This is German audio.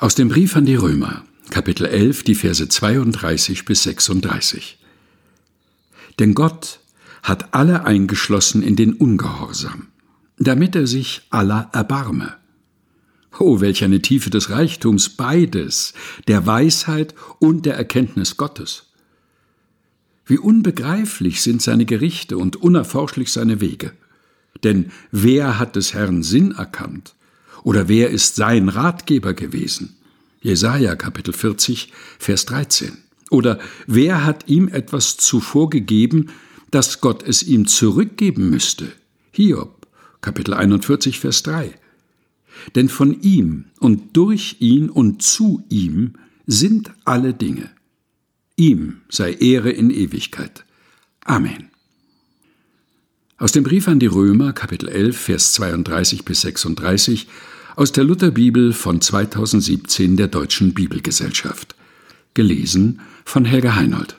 Aus dem Brief an die Römer, Kapitel 11, die Verse 32 bis 36. Denn Gott hat alle eingeschlossen in den Ungehorsam, damit er sich aller erbarme. Oh, welch eine Tiefe des Reichtums beides, der Weisheit und der Erkenntnis Gottes. Wie unbegreiflich sind seine Gerichte und unerforschlich seine Wege. Denn wer hat des Herrn Sinn erkannt? Oder wer ist sein Ratgeber gewesen? Jesaja Kapitel 40, Vers 13. Oder wer hat ihm etwas zuvor gegeben, dass Gott es ihm zurückgeben müsste? Hiob Kapitel 41, Vers 3. Denn von ihm und durch ihn und zu ihm sind alle Dinge. Ihm sei Ehre in Ewigkeit. Amen. Aus dem Brief an die Römer, Kapitel 11, Vers 32 bis 36, aus der Lutherbibel von 2017 der Deutschen Bibelgesellschaft. Gelesen von Helga Heinold.